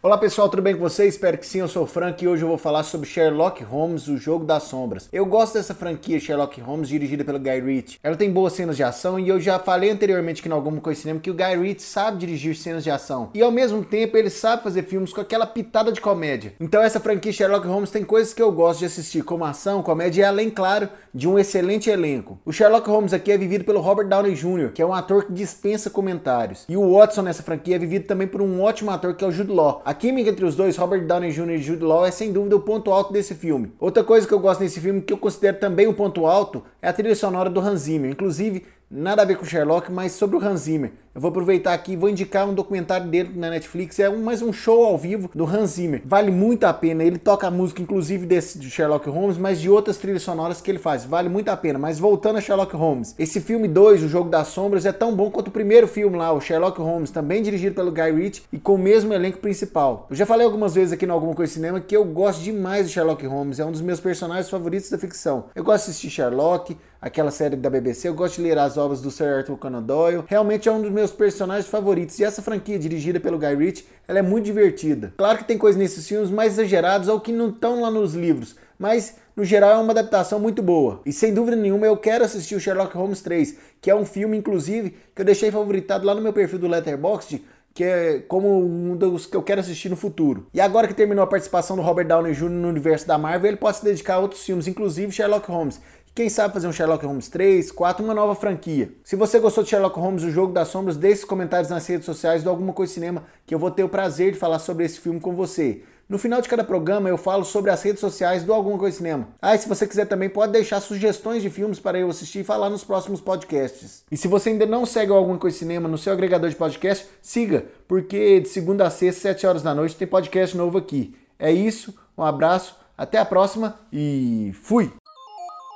Olá pessoal, tudo bem com vocês? Espero que sim, eu sou o Frank e hoje eu vou falar sobre Sherlock Holmes, o Jogo das Sombras. Eu gosto dessa franquia Sherlock Holmes, dirigida pelo Guy Ritchie. Ela tem boas cenas de ação e eu já falei anteriormente que no Alguma Coisa Cinema que o Guy Ritchie sabe dirigir cenas de ação. E ao mesmo tempo ele sabe fazer filmes com aquela pitada de comédia. Então essa franquia Sherlock Holmes tem coisas que eu gosto de assistir, como ação, comédia e além, claro, de um excelente elenco. O Sherlock Holmes aqui é vivido pelo Robert Downey Jr., que é um ator que dispensa comentários. E o Watson nessa franquia é vivido também por um ótimo ator que é o Jude Law. A química entre os dois Robert Downey Jr. e Jude Law é sem dúvida o ponto alto desse filme. Outra coisa que eu gosto nesse filme, que eu considero também um ponto alto, é a trilha sonora do Hans Zimmer. Inclusive, nada a ver com Sherlock, mas sobre o Hans Zimmer. Eu vou aproveitar aqui e vou indicar um documentário dele na Netflix. É um, mais um show ao vivo do Hans Zimmer. Vale muito a pena. Ele toca a música, inclusive, desse de Sherlock Holmes, mas de outras trilhas sonoras que ele faz. Vale muito a pena. Mas voltando a Sherlock Holmes. Esse filme 2, O Jogo das Sombras, é tão bom quanto o primeiro filme lá, o Sherlock Holmes, também dirigido pelo Guy Ritchie e com o mesmo elenco principal. Eu já falei algumas vezes aqui no Alguma Coisa Cinema que eu gosto demais de Sherlock Holmes. É um dos meus personagens favoritos da ficção. Eu gosto de assistir Sherlock, aquela série da BBC. Eu gosto de ler as obras do Sir Arthur Conan Doyle. Realmente é um dos meus personagens favoritos favoritos. E essa franquia, dirigida pelo Guy Ritchie, ela é muito divertida. Claro que tem coisas nesses filmes mais exagerados ou que não estão lá nos livros, mas no geral é uma adaptação muito boa. E sem dúvida nenhuma eu quero assistir o Sherlock Holmes 3, que é um filme, inclusive, que eu deixei favoritado lá no meu perfil do Letterboxd, que é como um dos que eu quero assistir no futuro. E agora que terminou a participação do Robert Downey Jr. no universo da Marvel, ele pode se dedicar a outros filmes, inclusive Sherlock Holmes. Quem sabe fazer um Sherlock Holmes 3, 4, uma nova franquia. Se você gostou de Sherlock Holmes, o Jogo das Sombras, deixe comentários nas redes sociais do Alguma Coisa Cinema, que eu vou ter o prazer de falar sobre esse filme com você. No final de cada programa eu falo sobre as redes sociais do Alguma Coisa Cinema. Ah, e se você quiser também pode deixar sugestões de filmes para eu assistir e falar nos próximos podcasts. E se você ainda não segue o Alguma Coisa Cinema no seu agregador de podcast, siga, porque de segunda a sexta, 7 horas da noite, tem podcast novo aqui. É isso, um abraço, até a próxima e fui!